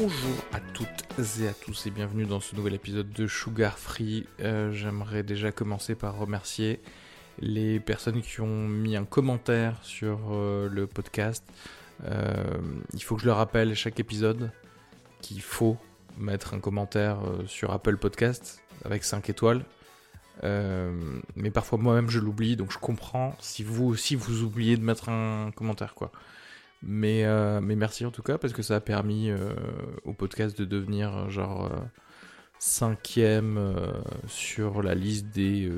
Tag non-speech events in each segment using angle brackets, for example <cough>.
Bonjour à toutes et à tous et bienvenue dans ce nouvel épisode de Sugar Free. Euh, J'aimerais déjà commencer par remercier les personnes qui ont mis un commentaire sur euh, le podcast. Euh, il faut que je le rappelle chaque épisode qu'il faut mettre un commentaire sur Apple Podcast avec 5 étoiles. Mais parfois moi-même je l'oublie, donc je comprends si vous aussi vous oubliez de mettre un commentaire quoi. Mais, euh, mais merci en tout cas parce que ça a permis euh, au podcast de devenir euh, genre cinquième sur la liste des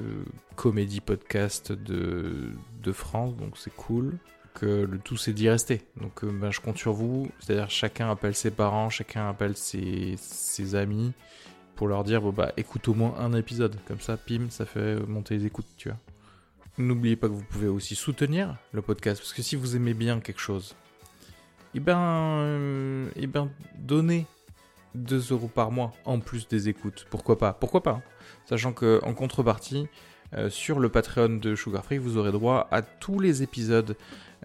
comédies podcasts de, de France, donc c'est cool. Que le tout c'est d'y rester. Donc ben, je compte sur vous, c'est-à-dire chacun appelle ses parents, chacun appelle ses, amis pour leur dire bon bah écoute au moins un épisode, comme ça pim ça fait monter les écoutes, tu. N'oubliez pas que vous pouvez aussi soutenir le podcast parce que si vous aimez bien quelque chose, eh ben, euh, eh ben, donnez 2 euros par mois en plus des écoutes. Pourquoi pas? Pourquoi pas hein? Sachant que en contrepartie, euh, sur le Patreon de Sugar Free, vous aurez droit à tous les épisodes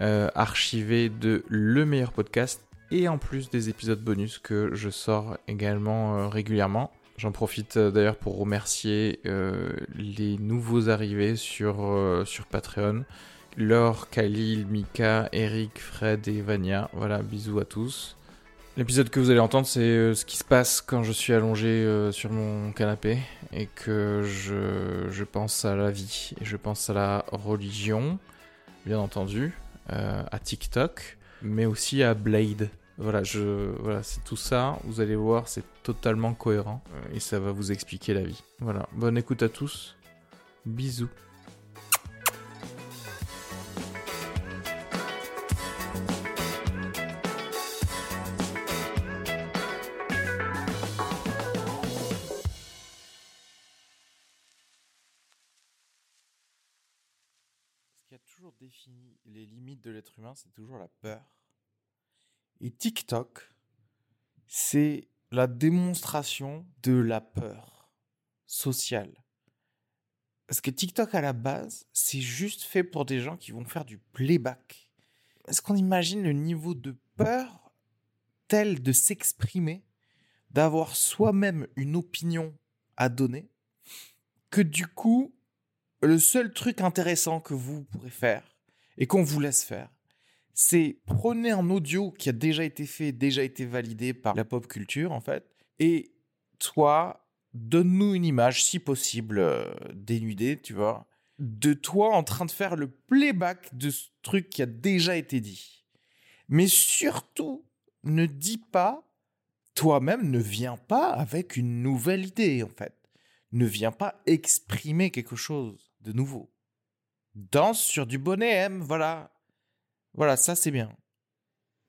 euh, archivés de Le Meilleur Podcast et en plus des épisodes bonus que je sors également euh, régulièrement. J'en profite d'ailleurs pour remercier les nouveaux arrivés sur Patreon. Laure, Khalil, Mika, Eric, Fred et Vania. Voilà, bisous à tous. L'épisode que vous allez entendre, c'est euh, ce qui se passe quand je suis allongé euh, sur mon canapé et que je, je pense à la vie et je pense à la religion, bien entendu, euh, à TikTok, mais aussi à Blade. Voilà, je, voilà, c'est tout ça. Vous allez voir, c'est totalement cohérent et ça va vous expliquer la vie. Voilà, bonne écoute à tous. Bisous. Humain, c'est toujours la peur. Et TikTok, c'est la démonstration de la peur sociale. Parce que TikTok, à la base, c'est juste fait pour des gens qui vont faire du playback. Est-ce qu'on imagine le niveau de peur tel de s'exprimer, d'avoir soi-même une opinion à donner, que du coup, le seul truc intéressant que vous pourrez faire et qu'on vous laisse faire, c'est prenez un audio qui a déjà été fait, déjà été validé par la pop culture en fait, et toi, donne-nous une image, si possible euh, dénudée, tu vois, de toi en train de faire le playback de ce truc qui a déjà été dit. Mais surtout, ne dis pas, toi-même ne viens pas avec une nouvelle idée en fait. Ne viens pas exprimer quelque chose de nouveau. Danse sur du bonnet M, voilà. Voilà, ça c'est bien.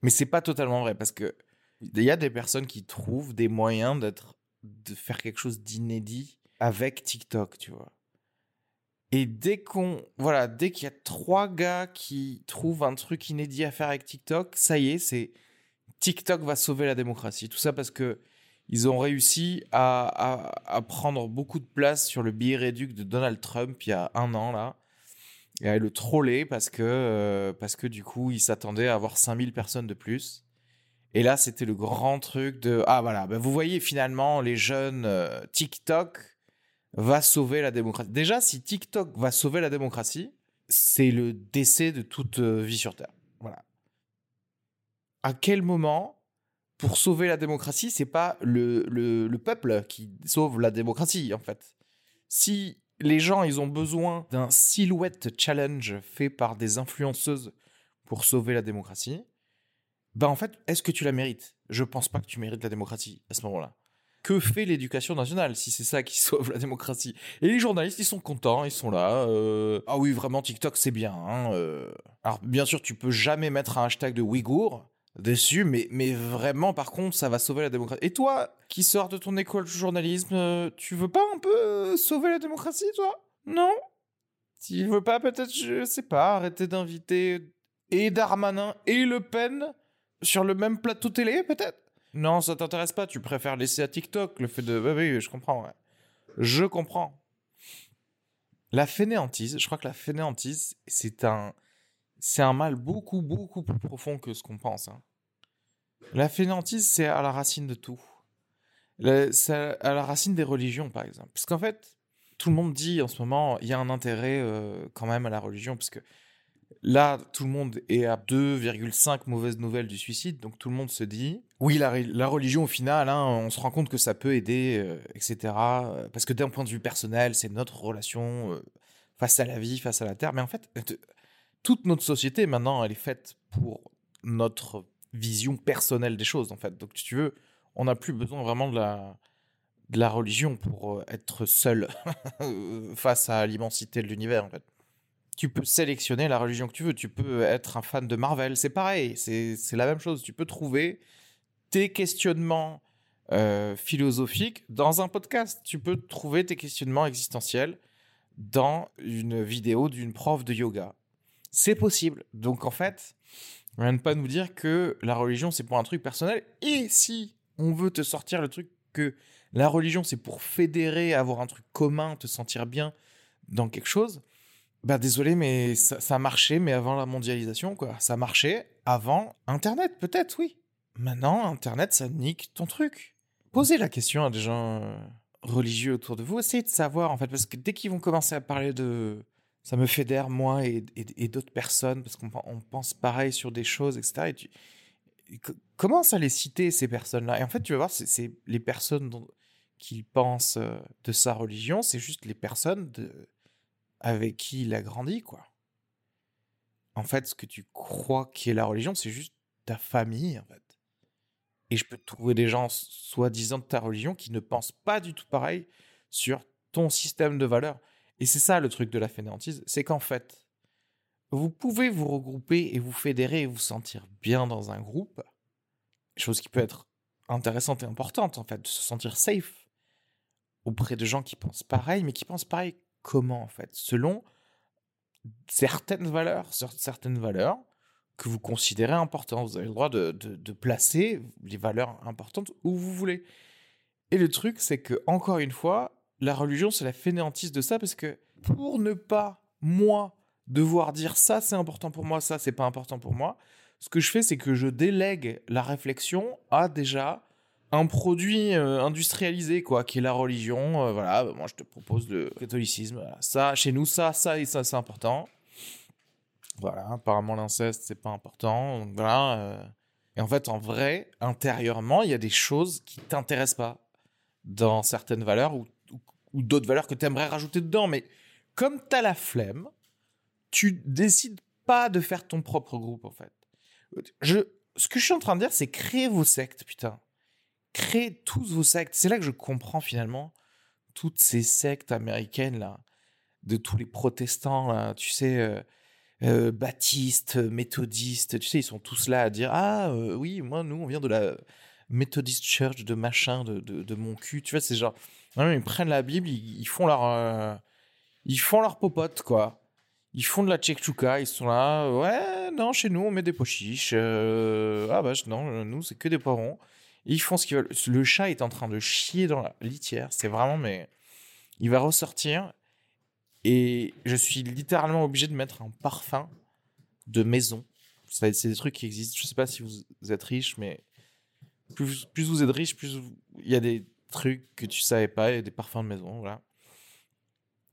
Mais c'est pas totalement vrai parce que il y a des personnes qui trouvent des moyens d'être de faire quelque chose d'inédit avec TikTok, tu vois. Et dès qu'on voilà, dès qu'il y a trois gars qui trouvent un truc inédit à faire avec TikTok, ça y est, c'est TikTok va sauver la démocratie. Tout ça parce que ils ont réussi à, à, prendre beaucoup de place sur le billet réduc de Donald Trump il y a un an, là, et à le troller parce que, euh, parce que du coup, ils s'attendaient à avoir 5000 personnes de plus. Et là, c'était le grand truc de Ah voilà, ben vous voyez finalement, les jeunes euh, TikTok va sauver la démocratie. Déjà, si TikTok va sauver la démocratie, c'est le décès de toute euh, vie sur Terre. Voilà. À quel moment, pour sauver la démocratie, c'est pas le, le, le, peuple qui sauve la démocratie, en fait? Si les gens, ils ont besoin d'un silhouette challenge fait par des influenceuses pour sauver la démocratie, ben en fait, est-ce que tu la mérites? Je pense pas que tu mérites la démocratie à ce moment-là que fait l'éducation nationale si c'est ça qui <laughs> sauve la démocratie? Et les journalistes, ils sont contents, ils sont là. Euh, ah oui, vraiment, TikTok, c'est bien. Hein, euh. Alors, bien sûr, tu peux jamais mettre un hashtag de Ouïghour dessus, mais, mais vraiment, par contre, ça va sauver la démocratie. Et toi, qui sors de ton école de journalisme, euh, tu veux pas un peu sauver la démocratie, toi? Non? Tu veux pas, peut-être, je sais pas, arrêter d'inviter et Darmanin et Le Pen sur le même plateau télé, peut-être? Non, ça t'intéresse pas. Tu préfères laisser à TikTok le fait de. Oui, oui, je comprends. Je comprends. La fainéantise, je crois que la fainéantise, c'est un, c'est un mal beaucoup, beaucoup plus profond que ce qu'on pense. Hein. La fainéantise, c'est à la racine de tout. C'est à la racine des religions, par exemple. Parce qu'en fait, tout le monde dit en ce moment, il y a un intérêt euh, quand même à la religion, parce que Là, tout le monde est à 2,5 mauvaises nouvelles du suicide, donc tout le monde se dit, oui, la, religion au final, hein, on se rend compte que ça peut aider, euh, etc. Parce que d'un point de vue personnel, c'est notre relation euh, face à la vie, face à la terre. Mais en fait, toute notre société maintenant, elle est faite pour notre vision personnelle des choses, en fait. Donc, si tu veux, on n'a plus besoin vraiment de la, de la religion pour euh, être seul <laughs> face à l'immensité de l'univers, en fait tu peux sélectionner la religion que tu veux. Tu peux être un fan de Marvel, c'est pareil, c'est la même chose. Tu peux trouver tes questionnements euh, philosophiques dans un podcast. Tu peux trouver tes questionnements existentiels dans une vidéo d'une prof de yoga. C'est possible. Donc en fait, on ne pas nous dire que la religion c'est pour un truc personnel. Et si on veut te sortir le truc que la religion c'est pour fédérer, avoir un truc commun, te sentir bien dans quelque chose, bah désolé, mais ça, marchait, mais avant la mondialisation, quoi. Ça marchait avant Internet, peut-être, oui. Maintenant, Internet, ça nique ton truc. Posez la question à des gens religieux autour de vous. Essayez de savoir, en fait, parce que dès qu'ils vont commencer à parler de... Ça me fédère, moi et, d'autres personnes, parce qu'on pense pareil sur des choses, etc. Et tu commence à les citer, ces personnes-là? Et en fait, tu vas voir, c'est les personnes qui pensent euh, de sa religion, c'est juste les personnes avec qui il a grandi, quoi. En fait, ce que tu crois qui est la religion, c'est juste ta famille, en fait. Et je peux trouver des gens soi-disant de ta religion qui ne pensent pas du tout pareil sur ton système de valeurs. Et c'est ça le truc de la fainéantise, c'est qu'en fait, vous pouvez vous regrouper et vous fédérer et vous sentir bien dans un groupe, chose qui peut être intéressante et importante en fait, de se sentir safe auprès de gens qui pensent pareil, mais qui pensent pareil comment en fait? Selon certaines valeurs, certaines valeurs que vous considérez importantes. Vous avez le droit de, de, placer les valeurs importantes où vous voulez. Et le truc, c'est que, encore une fois, la religion, c'est la fainéantise de ça, parce que pour ne pas, moi, devoir dire ça, c'est important pour moi, ça, c'est pas important pour moi, ce que je fais, c'est que je délègue la réflexion à déjà un produit euh, industrialisé, quoi, qui est la religion. Euh, voilà, moi je te propose le catholicisme. Ça, chez nous, ça, ça et ça, c'est important. Voilà, apparemment l'inceste, c'est pas important. Voilà. Euh. Et en fait, en vrai, intérieurement, il y a des choses qui t'intéressent pas dans certaines valeurs ou, ou, d'autres valeurs que tu aimerais rajouter dedans. Mais comme tu as la flemme, tu décides pas de faire ton propre groupe, en fait. Je, ce que je suis en train de dire, c'est créer vos sectes, putain créez tous vos sectes. C'est là que je comprends finalement toutes ces sectes américaines là, de tous les protestants là, tu sais, euh, euh, baptistes, méthodistes, tu sais, ils sont tous là à dire ah euh, oui, moi nous on vient de la Methodist Church de machin de, de, mon cul, tu vois, c'est genre ils prennent la Bible, ils, font leur ils font leur popote quoi. Ils font de la tchèque-chouka, ils sont là, ouais, non, chez nous on met des pochiches. ah bah non, nous c'est que des poivrons. Ils font ce qu'ils veulent. Le chat est en train de chier dans la litière. C'est vraiment, mais. Il va ressortir. Et je suis littéralement obligé de mettre un parfum de maison. C'est des trucs qui existent. Je sais pas si vous êtes riche, mais plus, vous êtes riche, plus il y a des trucs que tu savais pas, a des parfums de maison, voilà.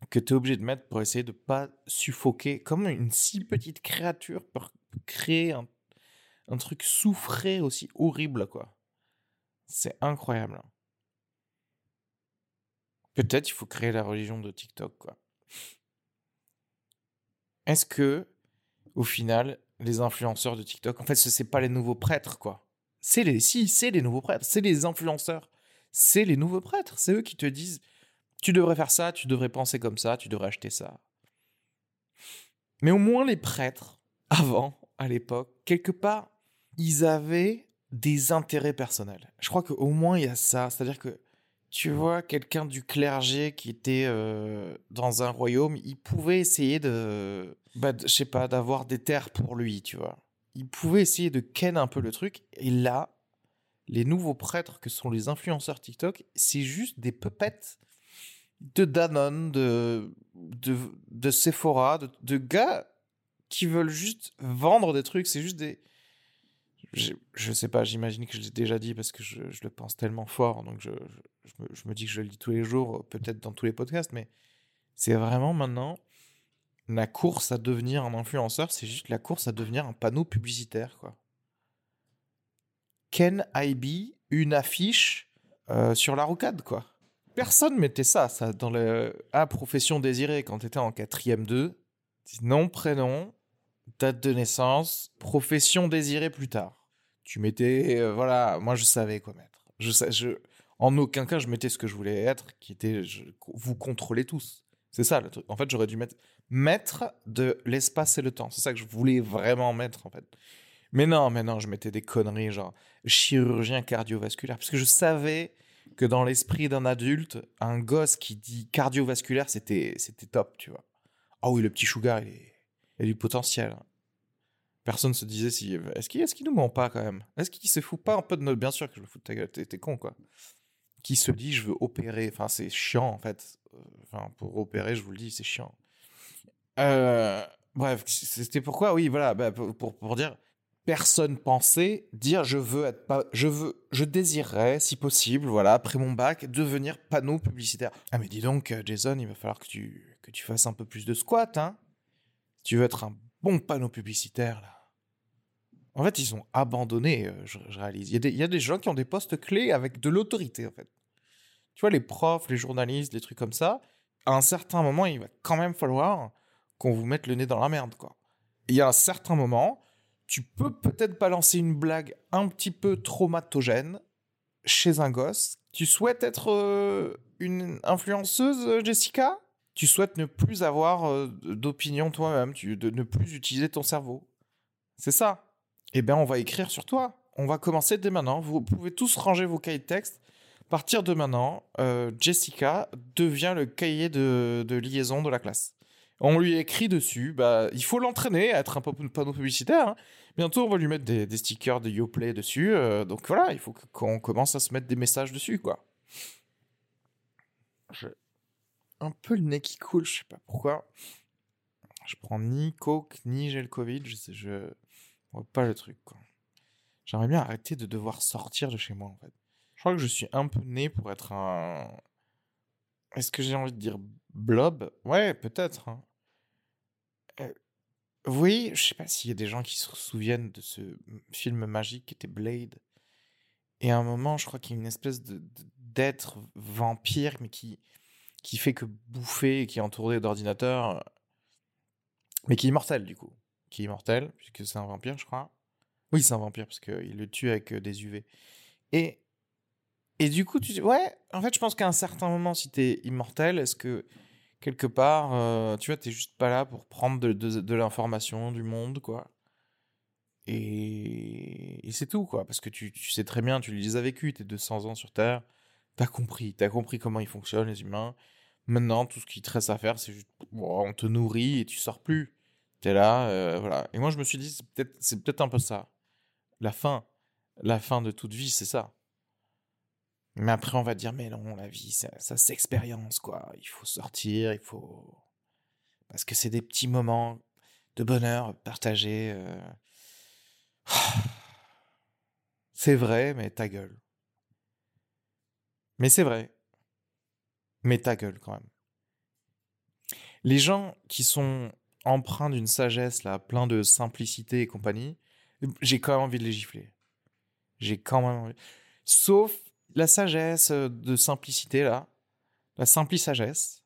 Que tu es obligé de mettre pour essayer de pas suffoquer. Comme une si petite créature pour créer un, truc souffré aussi horrible, quoi. C'est incroyable. Peut-être il faut créer la religion de TikTok, quoi. Est-ce que, au final, les influenceurs de TikTok, en fait, ce c'est pas les nouveaux prêtres, quoi. C'est les, si, c'est les nouveaux prêtres, c'est les influenceurs, c'est les nouveaux prêtres, c'est eux qui te disent, tu devrais faire ça, tu devrais penser comme ça, tu devrais acheter ça. Mais au moins les prêtres, <laughs> avant, à l'époque, quelque part, ils avaient des intérêts personnels. Je crois qu'au moins il y a ça, c'est-à-dire que tu vois quelqu'un du clergé qui était euh, dans un royaume, il pouvait essayer de, bah, de- je sais pas, d'avoir des terres pour lui, tu vois. Il pouvait essayer de ken un peu le truc. Et là, les nouveaux prêtres que sont les influenceurs TikTok, c'est juste des puppets de Danone, de, de, de Sephora, de, de gars qui veulent juste vendre des trucs. C'est juste des. Je, je sais pas, j'imagine que je l'ai déjà dit parce que je, le pense tellement fort. Donc je me, je me dis que je le dis tous les jours, peut-être dans tous les podcasts, mais c'est vraiment maintenant la course à devenir un influenceur, c'est juste la course à devenir un panneau publicitaire, quoi. Can I be une affiche euh, sur la rocade, quoi. Personne mettait ça, ça, dans le ah, profession désirée quand t'étais en quatrième 2. Nom, prénom, date de naissance, profession désirée plus tard. Tu mettais, euh, voilà, moi je savais quoi mettre. Je, je, en aucun cas je mettais ce que je voulais être, qui était, je- vous contrôlez tous. C'est ça le truc. En fait, j'aurais dû mettre maître de l'espace et le temps. C'est ça que je voulais vraiment mettre en fait. Mais non, mais non, je mettais des conneries genre chirurgien cardiovasculaire parce que je savais que dans l'esprit d'un adulte, un gosse qui dit cardiovasculaire, c'était top, tu vois. Ah oui, le petit Sugar, il, est, a du potentiel. hein. Personne se disait si est-ce qu'il est qu'il nous ment pas quand même? Est-ce qu'il se fout pas un peu de notre bien sûr que je me fous de ta gueule, t'es con quoi. Qui se dit je veux opérer, enfin c'est chiant en fait. Enfin pour opérer, je vous le dis, c'est chiant. Euh, bref, c'était pourquoi? Oui, voilà, bah, pour, pour dire personne pensait dire je veux être pas je veux je désirerais si possible voilà après mon bac devenir panneau publicitaire. Ah mais dis donc euh, Jason il va falloir que tu que tu fasses un peu plus de squat hein. Tu veux être un bon panneau publicitaire là. En fait ils ont abandonné euh, je, je réalise. Il y, a des, il y a des gens qui ont des postes clés avec de l'autorité en fait. Tu vois les profs les journalistes les trucs comme ça à un certain moment il va quand même falloir qu'on vous mette le nez dans la merde quoi. Il y a un certain moment tu peux peut-être balancer une blague un petit peu traumatogène chez un gosse. Tu souhaites être euh, une influenceuse, euh, Jessica? Tu souhaites ne plus avoir euh, d'opinion toi-même, de ne plus utiliser ton cerveau. C'est ça. Eh bien, on va écrire sur toi. On va commencer dès maintenant. Vous pouvez tous ranger vos cahiers de texte. À partir de maintenant, Jessica devient le cahier de liaison de la classe. On lui écrit dessus, bah, il faut l'entraîner à être un panneau publicitaire. hein. Bientôt, on va lui mettre des, stickers de YoPlay dessus. euh, donc voilà, il faut qu'on commence à se mettre des messages dessus, quoi. J'ai un peu le nez qui coule, je sais pas pourquoi. Je prends ni coke, ni le Covid, je sais, je vois pas le truc, quoi. J'aimerais bien arrêter de devoir sortir de chez moi, en fait. Je crois que je suis un peu né pour être un... Est-ce que j'ai envie de dire blob? Ouais, peut-être. hein. Euh, oui, je sais pas s'il y a des gens qui se souviennent de ce film magique qui était Blade. Et à un moment, je crois qu'il y a une espèce d'être vampire, mais qui, qui fait que bouffer et qui est entouré d'ordinateurs, mais qui est immortel du coup. Qui est immortel, puisque c'est un vampire, je crois. Oui, c'est un vampire, parce qu'il le tue avec euh, des UV. Et, et du coup, tu dis, ouais, en fait, je pense qu'à un certain moment, si t'es immortel, est-ce que quelque part, euh, tu vois, t'es juste pas là pour prendre de, l'information du monde, quoi. Et, et c'est tout, quoi. Parce que tu, sais très bien, tu les as vécus, tes 200 ans sur Terre. T'as compris, t'as compris comment ils fonctionnent, les humains. Maintenant, tout ce qui te reste à faire, c'est juste, on te nourrit et tu sors plus. T'es là, euh, voilà. Et moi, je me suis dit, c'est peut-être, c'est peut-être un peu ça. La fin, la fin de toute vie, c'est ça. Mais après, on va dire, mais non, la vie, ça, ça s'expérience, quoi. Il faut sortir, il faut. Parce que c'est des petits moments de bonheur partagés. euh. <sighs> C'est vrai, mais ta gueule. Mais c'est vrai. Mais ta gueule, quand même. Les gens qui sont empreints d'une sagesse, là, plein de simplicité et compagnie, j'ai quand même envie de les gifler. J'ai quand même envie. Sauf la sagesse euh, de simplicité, là. La simpli sagesse.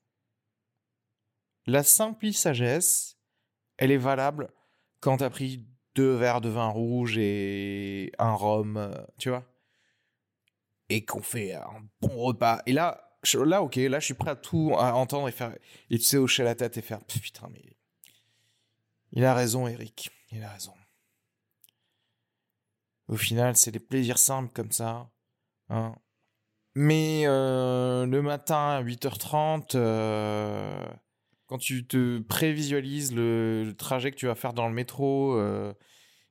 La simpli sagesse, elle est valable quand t'as pris deux verres de vin rouge et un rhum, euh, tu vois. Et qu'on fait un bon repas. Et là, là, ok, là, je suis prêt à tout à entendre et faire. Et tu sais, hocher la tête et faire putain, mais. Il a raison, Eric. Il a raison. Au final, c'est des plaisirs simples comme ça. Hein. Mais euh, le matin à 8h30, euh, quand tu te prévisualises le, trajet que tu vas faire dans le métro, euh,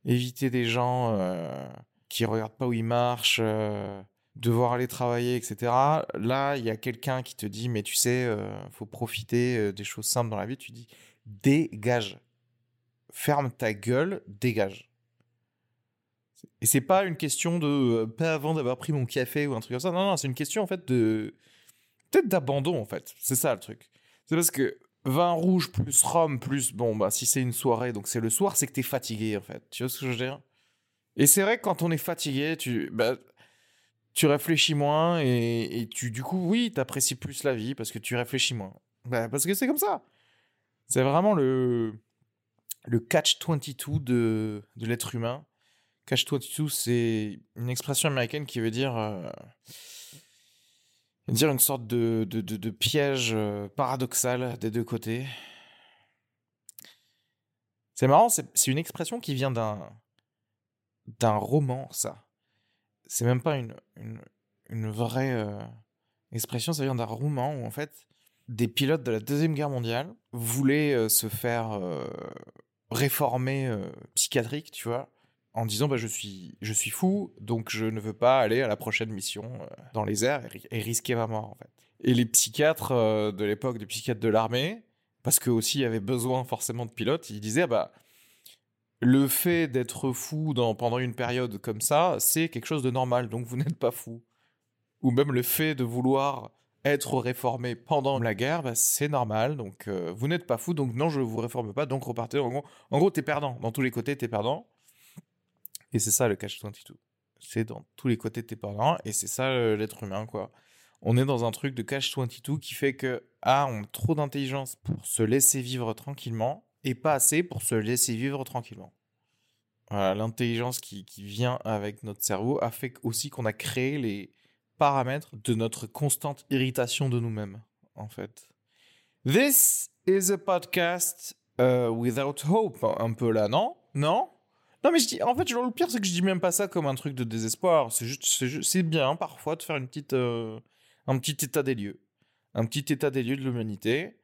éviter des gens qui regardent pas où ils marchent, devoir aller travailler, etc. Là, il y a quelqu'un qui te dit, mais tu sais, faut profiter des choses simples dans la vie. Tu dis, dégage. Ferme ta gueule, dégage. Et c'est pas une question de euh, pas avant d'avoir pris mon café ou un truc comme ça. Non, non, c'est une question en fait de peut-être d'abandon en fait. C'est ça le truc. C'est parce que vin rouge plus rhum plus bon bah si c'est une soirée donc c'est le soir c'est que t'es fatigué en fait. Tu vois ce que je veux dire? Et c'est vrai que quand on est fatigué tu bah, tu réfléchis moins et, et tu du coup oui t'apprécies plus la vie parce que tu réfléchis moins. Bah, parce que c'est comme ça. C'est vraiment le le catch 22 de de l'être humain. Catch 22, c'est une expression américaine qui veut dire, euh, dire une sorte de, de, de- piège euh, paradoxal des deux côtés. C'est marrant, c'est une expression qui vient d'un d'un roman, ça. C'est même pas une, une, une vraie euh, expression, ça vient d'un roman où en fait des pilotes de la Deuxième Guerre mondiale voulaient se faire réformer psychiatrique, tu vois en disant bah, je, suis, je suis fou, donc je ne veux pas aller à la prochaine mission euh, dans les airs et, ri- et risquer ma mort en fait. Et les psychiatres euh, de l'époque, des psychiatres de l'armée, parce que aussi avait besoin forcément de pilotes, ils disaient ah bah le fait d'être fou pendant une période comme ça, c'est quelque chose de normal, donc vous n'êtes pas fou. Ou même le fait de vouloir être réformé pendant la guerre, bah, c'est normal, donc euh, vous n'êtes pas fou, donc non, je ne vous réforme pas, donc repartez. En gros, en gros t'es perdant. Dans tous les côtés, t'es perdant. Et c'est ça le catch 22. C'est dans tous les côtés de tes parents et c'est ça euh, l'être humain quoi. On est dans un truc de catch 22 qui fait que ah, on a trop d'intelligence pour se laisser vivre tranquillement et pas assez pour se laisser vivre tranquillement. Voilà, l'intelligence qui, qui vient avec notre cerveau a fait aussi qu'on a créé les paramètres de notre constante irritation de nous-mêmes en fait. This is a podcast uh, without hope un peu là, non? Non? Non, mais je dis, en fait, le pire, c'est que je dis même pas ça comme un truc de désespoir. C'est juste, c'est bien parfois de faire une petite, euh, un petit état des lieux. Un petit état des lieux de l'humanité.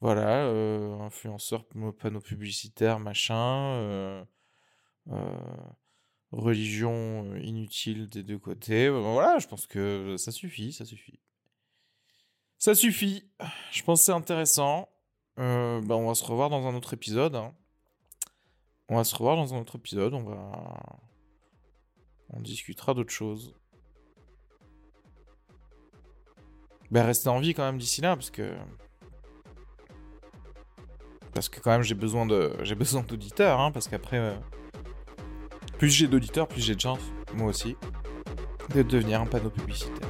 Voilà, euh, influenceurs, panneaux publicitaires, machin. euh, euh, religion inutile des deux côtés. Euh, Voilà, je pense que ça suffit, ça suffit. Ça suffit. Je pense que c'est intéressant. Euh, bah, on va se revoir dans un autre épisode. hein. On va se revoir dans un autre épisode. On va. On discutera d'autres choses. Ben, restez en vie quand même d'ici là, parce que. Parce que quand même, j'ai besoin d'auditeurs, hein, parce qu'après. euh, Plus j'ai d'auditeurs, plus j'ai de chance, moi aussi, de devenir un panneau publicitaire.